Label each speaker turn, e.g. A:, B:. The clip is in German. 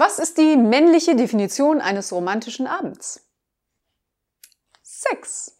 A: Was ist die männliche Definition eines romantischen Abends? Sex.